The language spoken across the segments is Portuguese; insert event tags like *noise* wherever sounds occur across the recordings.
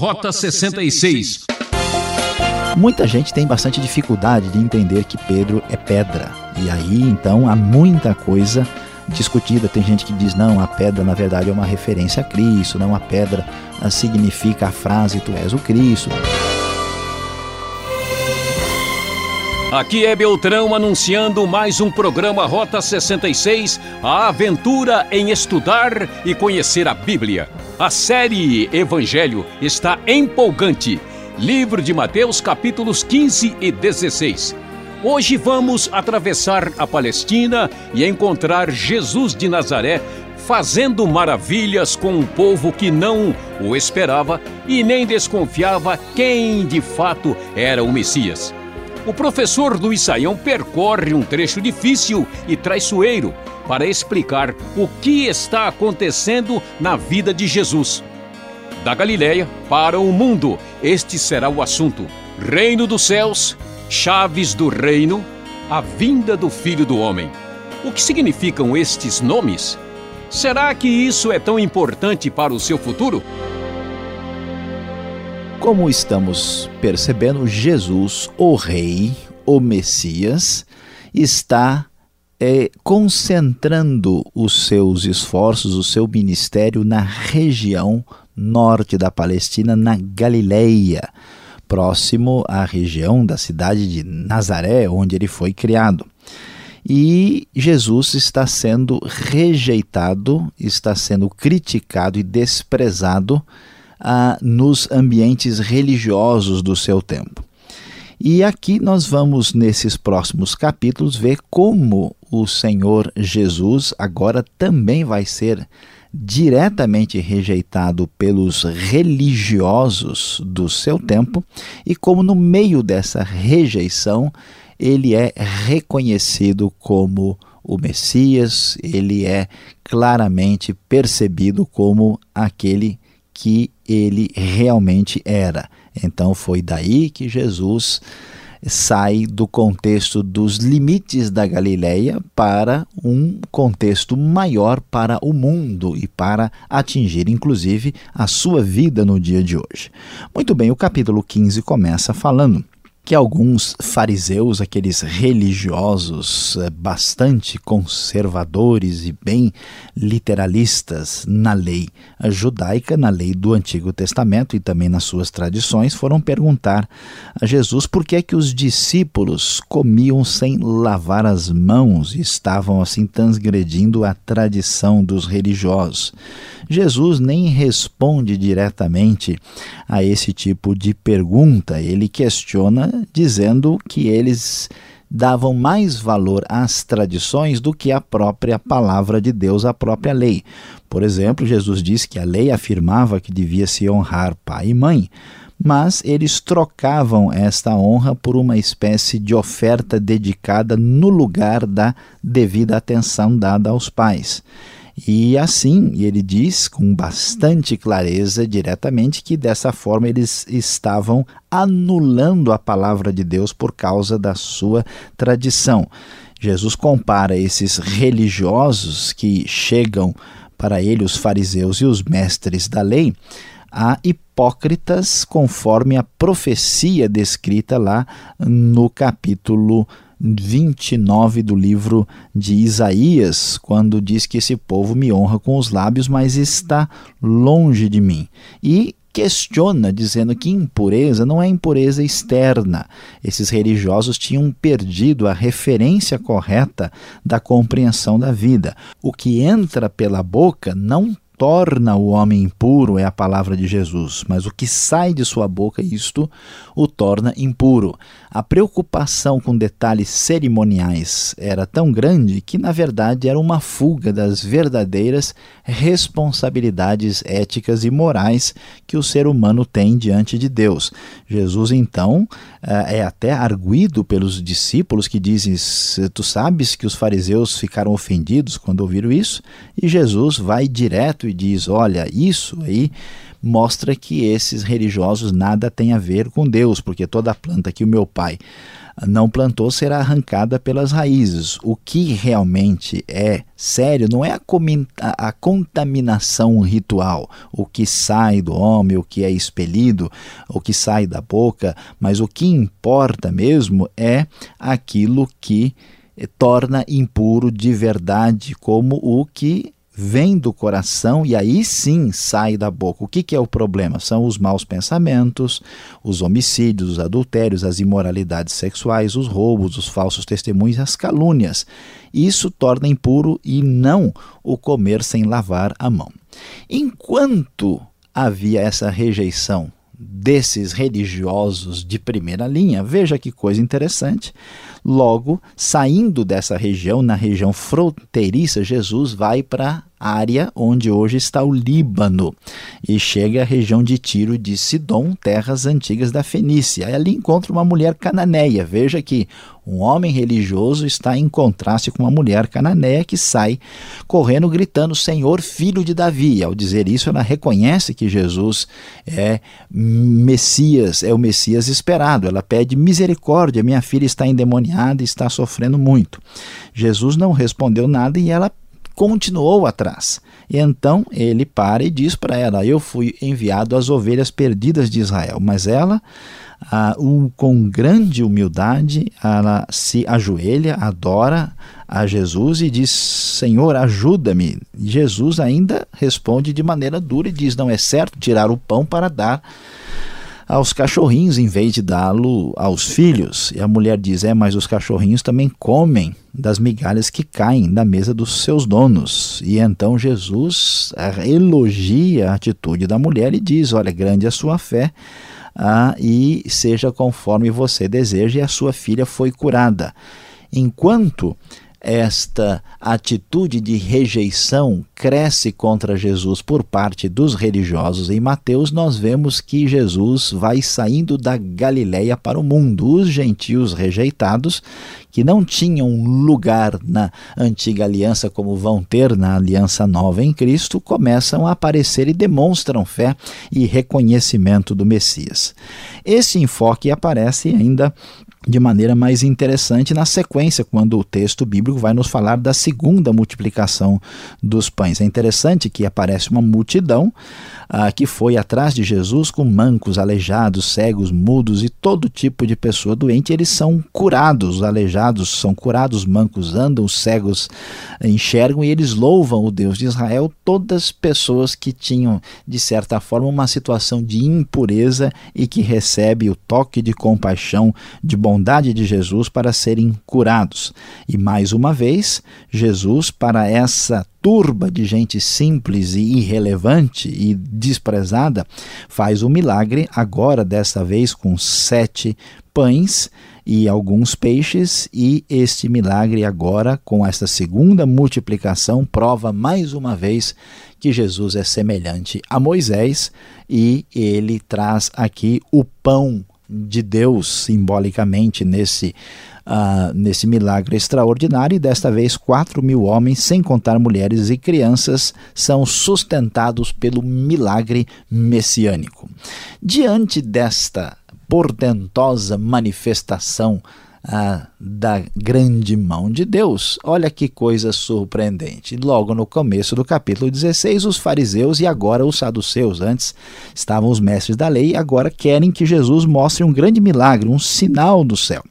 Rota 66. Muita gente tem bastante dificuldade de entender que Pedro é pedra. E aí, então, há muita coisa discutida. Tem gente que diz: não, a pedra na verdade é uma referência a Cristo, não a pedra significa a frase tu és o Cristo. Aqui é Beltrão anunciando mais um programa Rota 66, a aventura em estudar e conhecer a Bíblia. A série Evangelho está empolgante. Livro de Mateus, capítulos 15 e 16. Hoje vamos atravessar a Palestina e encontrar Jesus de Nazaré fazendo maravilhas com um povo que não o esperava e nem desconfiava quem de fato era o Messias. O professor Luiz Saião percorre um trecho difícil e traiçoeiro para explicar o que está acontecendo na vida de Jesus. Da Galiléia para o mundo, este será o assunto: Reino dos céus, chaves do reino, a vinda do Filho do Homem. O que significam estes nomes? Será que isso é tão importante para o seu futuro? Como estamos percebendo, Jesus, o Rei, o Messias, está é, concentrando os seus esforços, o seu ministério na região norte da Palestina, na Galileia, próximo à região da cidade de Nazaré, onde ele foi criado. E Jesus está sendo rejeitado, está sendo criticado e desprezado ah, nos ambientes religiosos do seu tempo. E aqui nós vamos, nesses próximos capítulos, ver como o Senhor Jesus agora também vai ser diretamente rejeitado pelos religiosos do seu tempo e como no meio dessa rejeição ele é reconhecido como o Messias, ele é claramente percebido como aquele que ele realmente era. Então foi daí que Jesus sai do contexto dos limites da Galileia para um contexto maior para o mundo e para atingir inclusive a sua vida no dia de hoje. Muito bem, o capítulo 15 começa falando que alguns fariseus, aqueles religiosos eh, bastante conservadores e bem literalistas na lei judaica, na lei do Antigo Testamento e também nas suas tradições, foram perguntar a Jesus por que é que os discípulos comiam sem lavar as mãos e estavam assim transgredindo a tradição dos religiosos. Jesus nem responde diretamente a esse tipo de pergunta, ele questiona dizendo que eles davam mais valor às tradições do que à própria palavra de Deus, à própria lei. Por exemplo, Jesus disse que a lei afirmava que devia se honrar pai e mãe, mas eles trocavam esta honra por uma espécie de oferta dedicada no lugar da devida atenção dada aos pais. E assim, ele diz com bastante clareza diretamente que dessa forma eles estavam anulando a palavra de Deus por causa da sua tradição. Jesus compara esses religiosos que chegam para ele, os fariseus e os mestres da lei, a hipócritas, conforme a profecia descrita lá no capítulo 29 do livro de Isaías, quando diz que esse povo me honra com os lábios, mas está longe de mim. E questiona, dizendo que impureza não é impureza externa. Esses religiosos tinham perdido a referência correta da compreensão da vida. O que entra pela boca não torna o homem impuro é a palavra de Jesus, mas o que sai de sua boca, isto o torna impuro. A preocupação com detalhes cerimoniais era tão grande que, na verdade, era uma fuga das verdadeiras responsabilidades éticas e morais que o ser humano tem diante de Deus. Jesus, então, eh, é até arguído pelos discípulos que dizem: Tu sabes que os fariseus ficaram ofendidos quando ouviram isso? E Jesus vai direto e diz: Olha, isso aí mostra que esses religiosos nada têm a ver com Deus, porque toda planta que o meu pai não plantou será arrancada pelas raízes. O que realmente é sério não é a, a, contaminação ritual, o que sai do homem, o que é expelido, o que sai da boca, mas o que importa mesmo é aquilo que torna impuro de verdade, como o que vem do coração e aí sim sai da boca. O que, que é o problema? São os maus pensamentos, os homicídios, os adultérios, as imoralidades sexuais, os roubos, os falsos testemunhos, as calúnias. Isso torna impuro e não o comer sem lavar a mão. Enquanto havia essa rejeição desses religiosos de primeira linha, veja que coisa interessante. Logo, saindo dessa região, na região fronteiriça, Jesus vai para área onde hoje está o Líbano, e chega à região de Tiro de Sidom, terras antigas da Fenícia. E ali encontra uma mulher cananeia. Veja que um homem religioso está em contraste com uma mulher cananeia que sai correndo gritando: Senhor, filho de Davi. Ao dizer isso, ela reconhece que Jesus é Messias, é o Messias esperado. Ela pede misericórdia, minha filha está endemoniada e está sofrendo muito. Jesus não respondeu nada e ela continuou atrás. E então ele para e diz para ela: Eu fui enviado às ovelhas perdidas de Israel. Mas ela, ah, um, com grande humildade, ela se ajoelha, adora a Jesus e diz: Senhor, ajuda-me. Jesus ainda responde de maneira dura e diz: Não é certo tirar o pão para dar aos cachorrinhos em vez de dá-lo aos filhos. E a mulher diz: É, mas os cachorrinhos também comem das migalhas que caem da mesa dos seus donos. E então Jesus eh, elogia a atitude da mulher e diz: Olha, grande é a sua fé. Ah, e seja conforme você deseja, e a sua filha foi curada. Enquanto esta atitude de rejeição cresce contra Jesus por parte dos religiosos em Mateus, nós vemos que Jesus vai saindo da Galileia para o mundo. Os gentios rejeitados, que não tinham lugar na antiga aliança como vão ter na aliança nova em Cristo, começam a aparecer e demonstram fé e reconhecimento do Messias. Esse enfoque aparece ainda de maneira mais interessante na sequência, quando o texto bíblico vai nos falar da segunda multiplicação dos pães. É interessante que aparece uma multidão ah, que foi atrás de Jesus com mancos, aleijados, cegos, mudos e todo tipo de pessoa doente. Eles são curados, os aleijados são curados, os mancos andam, os cegos enxergam e eles louvam o Deus de Israel. Todas pessoas que tinham, de certa forma, uma situação de impureza e que recebe o toque de compaixão, de bondade de Jesus para serem curados. E mais uma vez, Jesus, para essa turba de gente simples e irrelevante e desprezada, faz o um milagre, agora desta vez com sete pães e alguns peixes, e este milagre agora, com esta segunda multiplicação, prova mais uma vez que Jesus é semelhante a Moisés e ele traz aqui o pão de Deus simbolicamente nesse uh, nesse milagre extraordinário, e desta vez 4 mil homens, sem contar mulheres e crianças, são sustentados pelo milagre messiânico. Diante desta portentosa manifestação ah, da grande mão de Deus. Olha que coisa surpreendente. Logo no começo do capítulo 16, os fariseus e agora os saduceus, antes estavam os mestres da lei, agora querem que Jesus mostre um grande milagre, um sinal do céu.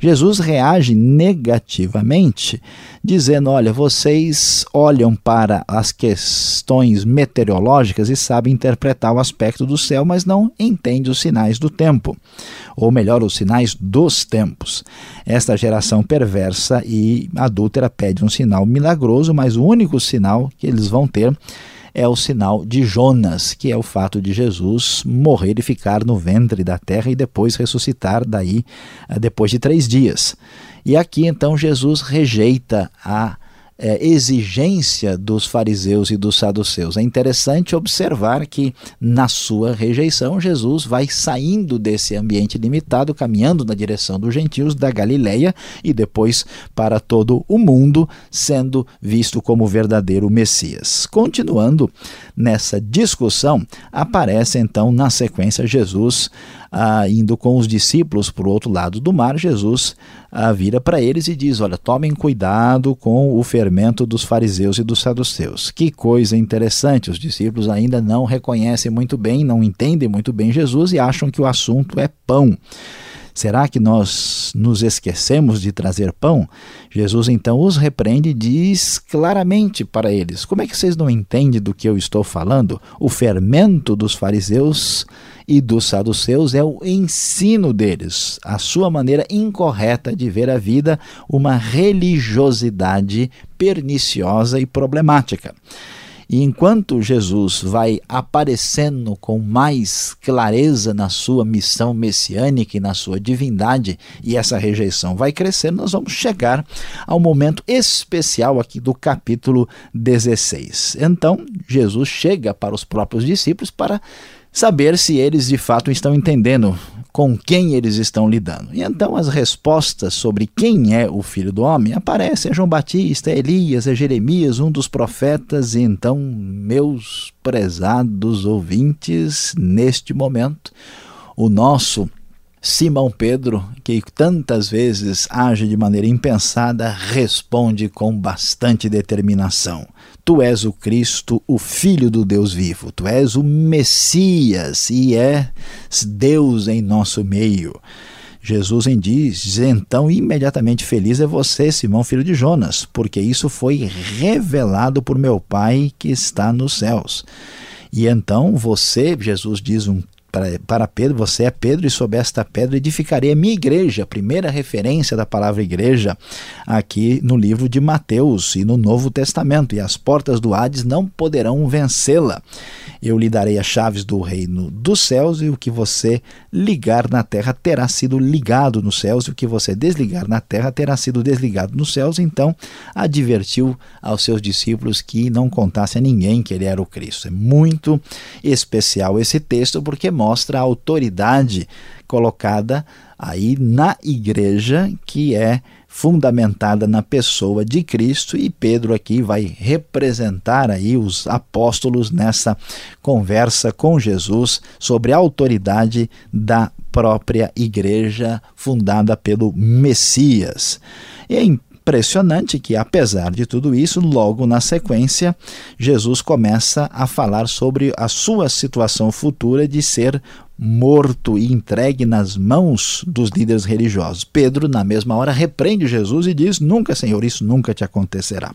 Jesus reage negativamente, dizendo: Olha, vocês olham para as questões meteorológicas e sabem interpretar o aspecto do céu, mas não entendem os sinais do tempo, ou melhor, os sinais dos tempos. Esta geração perversa e adúltera pede um sinal milagroso, mas o único sinal que eles vão ter é o sinal de Jonas, que é o fato de Jesus morrer e ficar no ventre da terra e depois ressuscitar daí eh, depois de três dias. E aqui então Jesus rejeita a é, exigência dos fariseus e dos saduceus. É interessante observar que, na sua rejeição, Jesus vai saindo desse ambiente limitado, caminhando na direção dos gentios da Galileia e depois para todo o mundo, sendo visto como verdadeiro Messias. Continuando nessa discussão, aparece então na sequência Jesus ah, indo com os discípulos para o outro lado do mar, Jesus ah, vira para eles e diz: Olha, tomem cuidado com o fermento dos fariseus e dos saduceus. Que coisa interessante! Os discípulos ainda não reconhecem muito bem, não entendem muito bem Jesus e acham que o assunto é pão. Será que nós nos esquecemos de trazer pão? Jesus então os repreende e diz claramente para eles: Como é que vocês não entendem do que eu estou falando? O fermento dos fariseus e dos saduceus é o ensino deles, a sua maneira incorreta de ver a vida, uma religiosidade perniciosa e problemática. E enquanto Jesus vai aparecendo com mais clareza na sua missão messiânica e na sua divindade, e essa rejeição vai crescendo, nós vamos chegar ao momento especial aqui do capítulo 16. Então, Jesus chega para os próprios discípulos para saber se eles de fato estão entendendo com quem eles estão lidando. E então as respostas sobre quem é o filho do homem aparecem: é João Batista, é Elias, é Jeremias, um dos profetas. E então, meus prezados ouvintes, neste momento, o nosso Simão Pedro, que tantas vezes age de maneira impensada, responde com bastante determinação. Tu és o Cristo, o Filho do Deus vivo. Tu és o Messias e és Deus em nosso meio. Jesus em diz, então imediatamente feliz é você, Simão, filho de Jonas, porque isso foi revelado por meu Pai que está nos céus. E então você, Jesus diz um para, para Pedro, você é Pedro, e sob esta pedra edificarei a minha igreja. Primeira referência da palavra igreja aqui no livro de Mateus e no Novo Testamento. E as portas do Hades não poderão vencê-la. Eu lhe darei as chaves do reino dos céus, e o que você ligar na terra terá sido ligado nos céus, e o que você desligar na terra terá sido desligado nos céus. Então, advertiu aos seus discípulos que não contasse a ninguém que ele era o Cristo. É muito especial esse texto, porque mostra a autoridade colocada aí na igreja que é fundamentada na pessoa de Cristo e Pedro aqui vai representar aí os apóstolos nessa conversa com Jesus sobre a autoridade da própria igreja fundada pelo Messias. E é impressionante que, apesar de tudo isso, logo na sequência, Jesus começa a falar sobre a sua situação futura de ser morto e entregue nas mãos dos líderes religiosos. Pedro, na mesma hora, repreende Jesus e diz: Nunca, Senhor, isso nunca te acontecerá.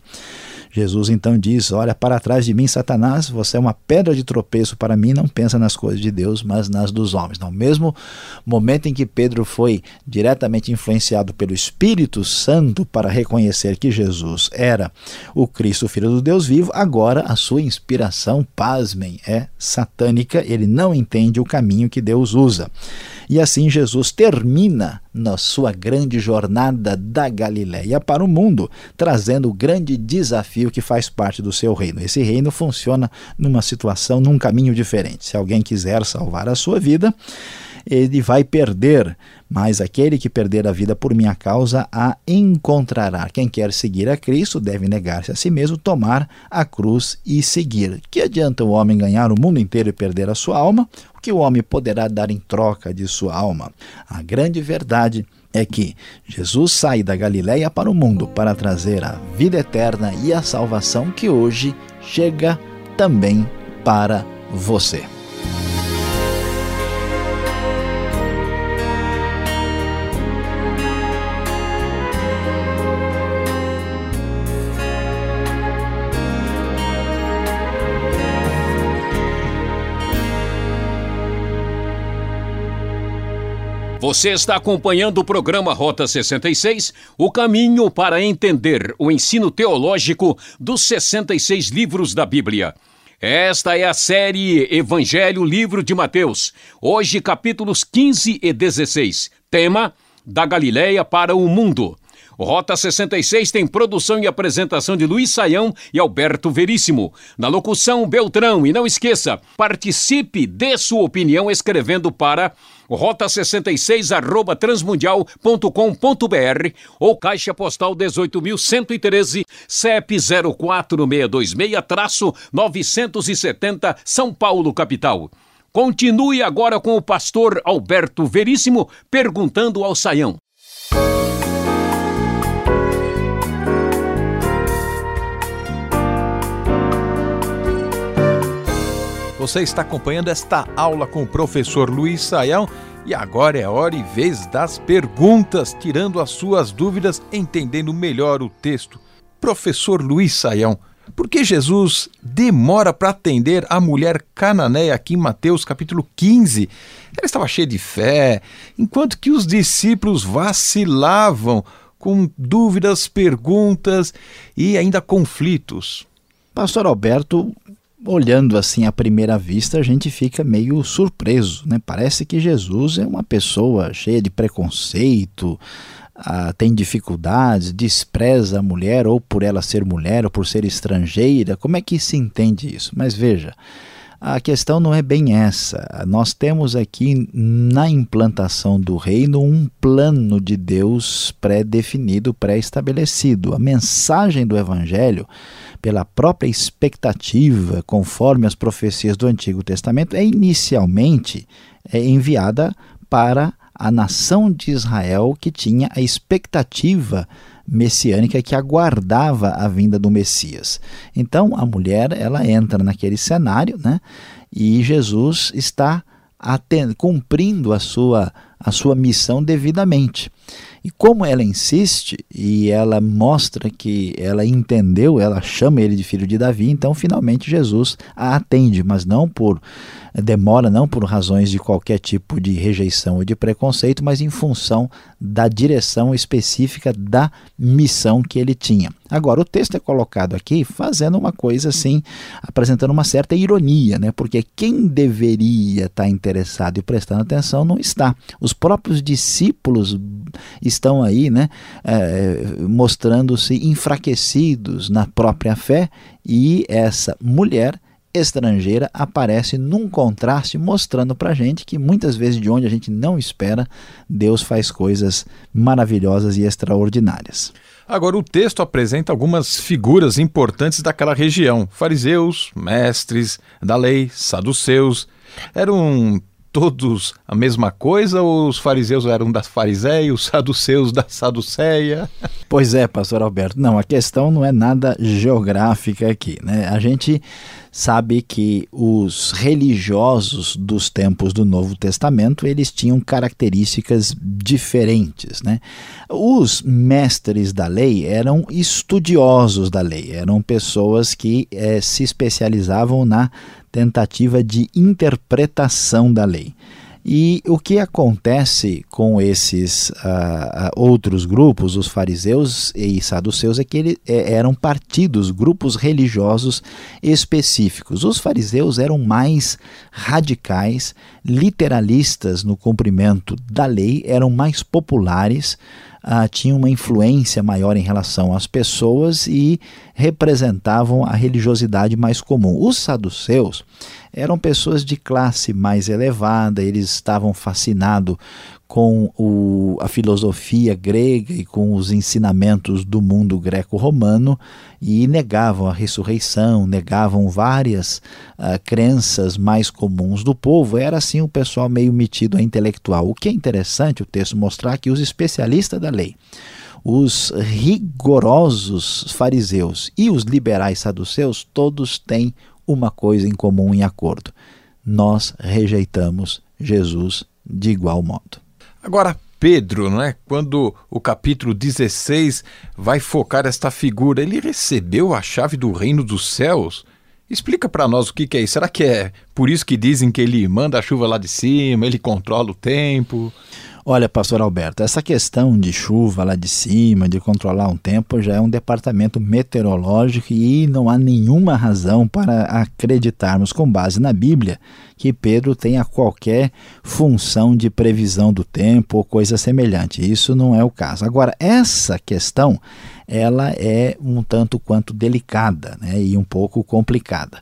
Jesus então diz: Olha para trás de mim, Satanás, você é uma pedra de tropeço para mim, não pensa nas coisas de Deus, mas nas dos homens. No mesmo momento em que Pedro foi diretamente influenciado pelo Espírito Santo para reconhecer que Jesus era o Cristo, o Filho do Deus vivo, agora a sua inspiração, pasmem, é satânica, ele não entende o caminho que Deus usa. E assim Jesus termina na sua grande jornada da Galiléia para o mundo, trazendo o grande desafio que faz parte do seu reino. Esse reino funciona numa situação, num caminho diferente. Se alguém quiser salvar a sua vida, ele vai perder, mas aquele que perder a vida por minha causa a encontrará. Quem quer seguir a Cristo deve negar-se a si mesmo, tomar a cruz e seguir. Que adianta o homem ganhar o mundo inteiro e perder a sua alma? O que o homem poderá dar em troca de sua alma? A grande verdade é que Jesus sai da Galiléia para o mundo para trazer a vida eterna e a salvação que hoje chega também para você. Você está acompanhando o programa Rota 66, o caminho para entender o ensino teológico dos 66 livros da Bíblia. Esta é a série Evangelho Livro de Mateus. Hoje, capítulos 15 e 16. Tema: Da Galileia para o Mundo. Rota 66 tem produção e apresentação de Luiz Saião e Alberto Veríssimo. Na locução, Beltrão. E não esqueça, participe, dê sua opinião escrevendo para rota66 arroba transmundial.com.br ou caixa postal 18.113 CEP 04626-970 São Paulo, capital. Continue agora com o pastor Alberto Veríssimo perguntando ao Saião. Você está acompanhando esta aula com o professor Luiz Saião e agora é hora e vez das perguntas, tirando as suas dúvidas, entendendo melhor o texto. Professor Luiz Saião, por que Jesus demora para atender a mulher cananeia aqui em Mateus capítulo 15? Ela estava cheia de fé, enquanto que os discípulos vacilavam com dúvidas, perguntas e ainda conflitos. Pastor Alberto, olhando assim à primeira vista, a gente fica meio surpreso, né? Parece que Jesus é uma pessoa cheia de preconceito, ah, tem dificuldades, despreza a mulher ou por ela ser mulher ou por ser estrangeira. Como é que se entende isso? Mas veja, a questão não é bem essa. Nós temos aqui na implantação do reino um plano de Deus pré-definido, pré-estabelecido. A mensagem do evangelho pela própria expectativa, conforme as profecias do Antigo Testamento, é inicialmente é enviada para a nação de Israel que tinha a expectativa messiânica que aguardava a vinda do Messias. Então a mulher ela entra naquele cenário, né? E Jesus está cumprindo a sua a sua missão devidamente. E como ela insiste e ela mostra que ela entendeu, ela chama ele de filho de Davi, então finalmente Jesus a atende, mas não por demora não por razões de qualquer tipo de rejeição ou de preconceito, mas em função da direção específica da missão que ele tinha. Agora, o texto é colocado aqui fazendo uma coisa assim, apresentando uma certa ironia, né? porque quem deveria estar interessado e prestando atenção não está. Os próprios discípulos estão aí né, é, mostrando-se enfraquecidos na própria fé e essa mulher estrangeira aparece num contraste mostrando para gente que muitas vezes de onde a gente não espera, Deus faz coisas maravilhosas e extraordinárias. Agora, o texto apresenta algumas figuras importantes daquela região: fariseus, mestres da lei, saduceus. Eram todos a mesma coisa ou os fariseus eram da fariseia, os saduceus da saduceia? *laughs* Pois é, pastor Alberto. Não, a questão não é nada geográfica aqui, né? A gente sabe que os religiosos dos tempos do Novo Testamento, eles tinham características diferentes, né? Os mestres da lei eram estudiosos da lei, eram pessoas que eh, se especializavam na tentativa de interpretação da lei. E o que acontece com esses uh, outros grupos, os fariseus e saduceus, é que eles é, eram partidos, grupos religiosos específicos. Os fariseus eram mais radicais, literalistas no cumprimento da lei, eram mais populares, uh, tinham uma influência maior em relação às pessoas e representavam a religiosidade mais comum. Os saduceus eram pessoas de classe mais elevada, eles estavam fascinados com o, a filosofia grega e com os ensinamentos do mundo greco-romano e negavam a ressurreição, negavam várias uh, crenças mais comuns do povo. Era assim o pessoal meio metido a intelectual. O que é interessante o texto mostrar que os especialistas da lei, os rigorosos fariseus e os liberais saduceus, todos têm uma coisa em comum em acordo: nós rejeitamos Jesus de igual modo. Agora, Pedro, não é? quando o capítulo 16 vai focar esta figura, ele recebeu a chave do reino dos céus? Explica para nós o que, que é isso. Será que é por isso que dizem que ele manda a chuva lá de cima, ele controla o tempo? Olha, pastor Alberto, essa questão de chuva lá de cima, de controlar um tempo, já é um departamento meteorológico e não há nenhuma razão para acreditarmos, com base na Bíblia, que Pedro tenha qualquer função de previsão do tempo ou coisa semelhante. Isso não é o caso. Agora, essa questão ela é um tanto quanto delicada né, e um pouco complicada.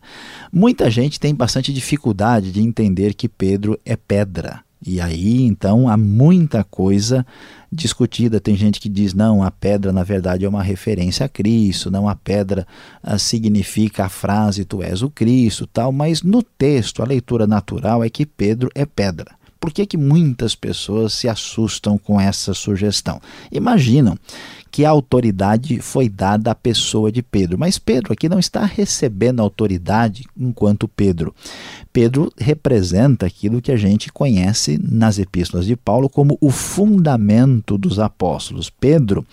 Muita gente tem bastante dificuldade de entender que Pedro é pedra. E aí, então, há muita coisa discutida. Tem gente que diz: não, a pedra na verdade é uma referência a Cristo, não a pedra ah, significa a frase tu és o Cristo, tal. Mas no texto, a leitura natural é que Pedro é pedra. Por que, que muitas pessoas se assustam com essa sugestão? Imaginam que a autoridade foi dada à pessoa de Pedro. Mas Pedro aqui não está recebendo autoridade enquanto Pedro. Pedro representa aquilo que a gente conhece nas epístolas de Paulo como o fundamento dos apóstolos. Pedro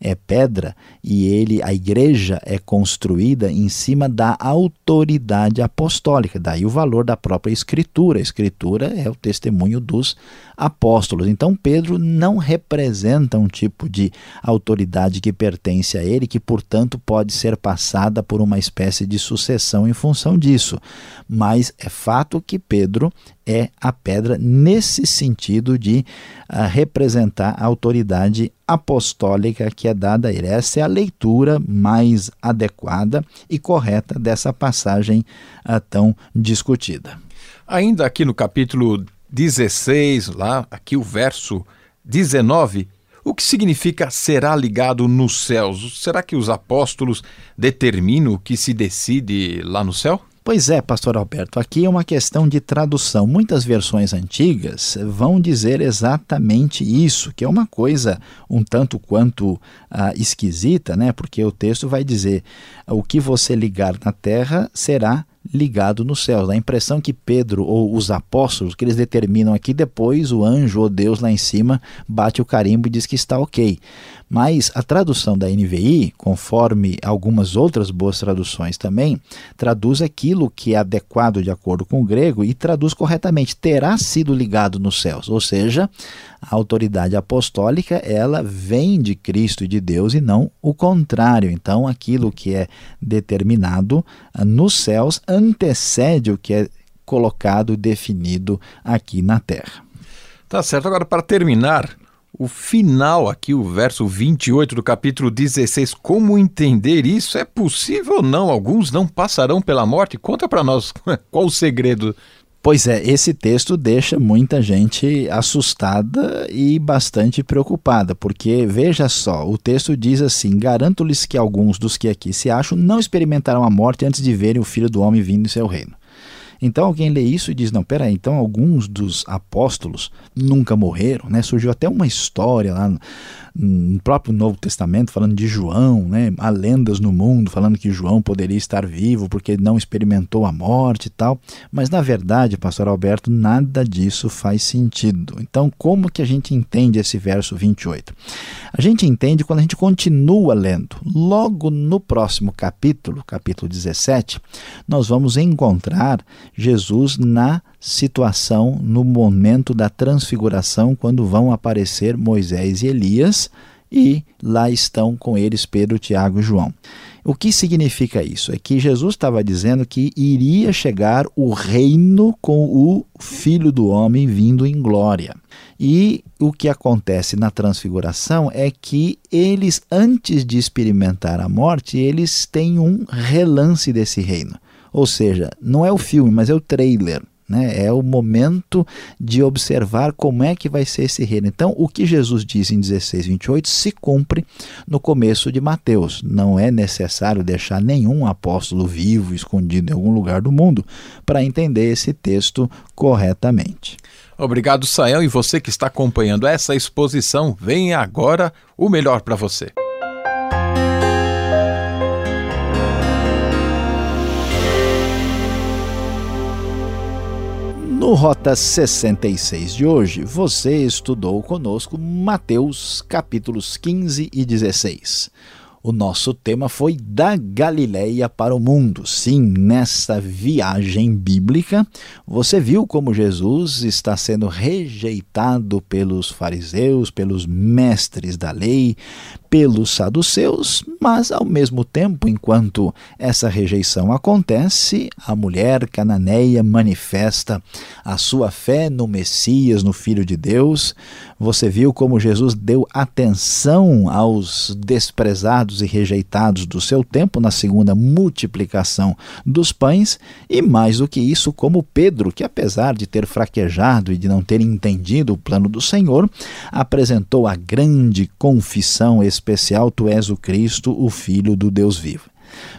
é pedra e ele, a igreja é construída em cima da autoridade apostólica. Daí o valor da própria escritura. A escritura é o testemunho dos apóstolos. Então Pedro não representa um tipo de autoridade que pertence a ele, que portanto pode ser passada por uma espécie de sucessão em função disso. Mas é fato que Pedro é a pedra nesse sentido de uh, representar a autoridade apostólica que é dada a ele. Essa é a leitura mais adequada e correta dessa passagem uh, tão discutida. Ainda aqui no capítulo 16, lá, aqui o verso 19, o que significa será ligado nos céus? Será que os apóstolos determinam o que se decide lá no céu? Pois é, pastor Alberto, aqui é uma questão de tradução. Muitas versões antigas vão dizer exatamente isso, que é uma coisa um tanto quanto ah, esquisita, né? Porque o texto vai dizer: o que você ligar na terra será ligado nos céus. A impressão que Pedro ou os apóstolos, que eles determinam aqui, depois o anjo ou Deus lá em cima bate o carimbo e diz que está ok. Mas a tradução da NVI, conforme algumas outras boas traduções também, traduz aquilo que é adequado de acordo com o grego e traduz corretamente: terá sido ligado nos céus. Ou seja, a autoridade apostólica ela vem de Cristo e de Deus e não o contrário. Então, aquilo que é determinado ah, nos céus antecede o que é colocado e definido aqui na terra. Tá certo. Agora, para terminar, o final aqui, o verso 28 do capítulo 16, como entender isso? É possível ou não? Alguns não passarão pela morte? Conta para nós *laughs* qual o segredo Pois é, esse texto deixa muita gente assustada e bastante preocupada, porque veja só, o texto diz assim: Garanto-lhes que alguns dos que aqui se acham não experimentarão a morte antes de verem o filho do homem vindo em seu reino. Então alguém lê isso e diz: não, peraí, então alguns dos apóstolos nunca morreram, né? Surgiu até uma história lá no próprio Novo Testamento, falando de João, né? há lendas no mundo falando que João poderia estar vivo porque não experimentou a morte e tal, mas na verdade, pastor Alberto, nada disso faz sentido. Então, como que a gente entende esse verso 28? A gente entende quando a gente continua lendo. Logo no próximo capítulo, capítulo 17, nós vamos encontrar Jesus na situação no momento da transfiguração, quando vão aparecer Moisés e Elias, e lá estão com eles Pedro, Tiago e João. O que significa isso? É que Jesus estava dizendo que iria chegar o reino com o Filho do Homem vindo em glória. E o que acontece na transfiguração é que eles, antes de experimentar a morte, eles têm um relance desse reino. Ou seja, não é o filme, mas é o trailer. Né? É o momento de observar como é que vai ser esse reino. Então, o que Jesus diz em 16, 28 se cumpre no começo de Mateus. Não é necessário deixar nenhum apóstolo vivo, escondido em algum lugar do mundo, para entender esse texto corretamente. Obrigado, Sael. E você que está acompanhando essa exposição, vem agora o melhor para você. No Rota 66 de hoje, você estudou conosco Mateus capítulos 15 e 16. O nosso tema foi da Galileia para o mundo. Sim, nessa viagem bíblica, você viu como Jesus está sendo rejeitado pelos fariseus, pelos mestres da lei, pelos saduceus, mas ao mesmo tempo, enquanto essa rejeição acontece, a mulher cananeia manifesta a sua fé no Messias, no Filho de Deus. Você viu como Jesus deu atenção aos desprezados e rejeitados do seu tempo na segunda multiplicação dos pães, e mais do que isso, como Pedro, que apesar de ter fraquejado e de não ter entendido o plano do Senhor, apresentou a grande confissão especial: Tu és o Cristo, o Filho do Deus vivo.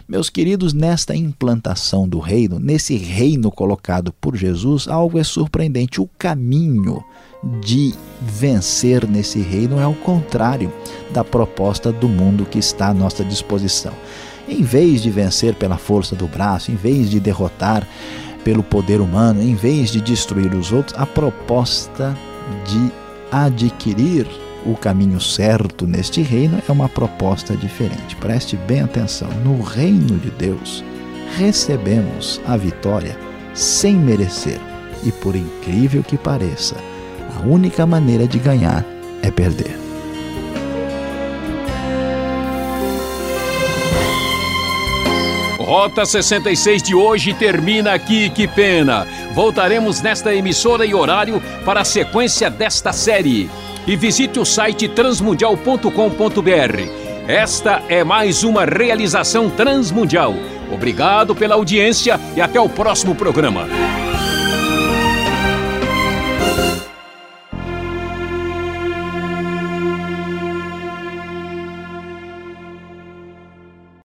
Meus queridos, nesta implantação do reino, nesse reino colocado por Jesus, algo é surpreendente. O caminho de vencer nesse reino é o contrário da proposta do mundo que está à nossa disposição. Em vez de vencer pela força do braço, em vez de derrotar pelo poder humano, em vez de destruir os outros, a proposta de adquirir o caminho certo neste reino é uma proposta diferente. Preste bem atenção: no reino de Deus, recebemos a vitória sem merecer, e por incrível que pareça, única maneira de ganhar é perder. Rota 66 de hoje termina aqui, que pena. Voltaremos nesta emissora e horário para a sequência desta série. E visite o site transmundial.com.br. Esta é mais uma realização transmundial. Obrigado pela audiência e até o próximo programa.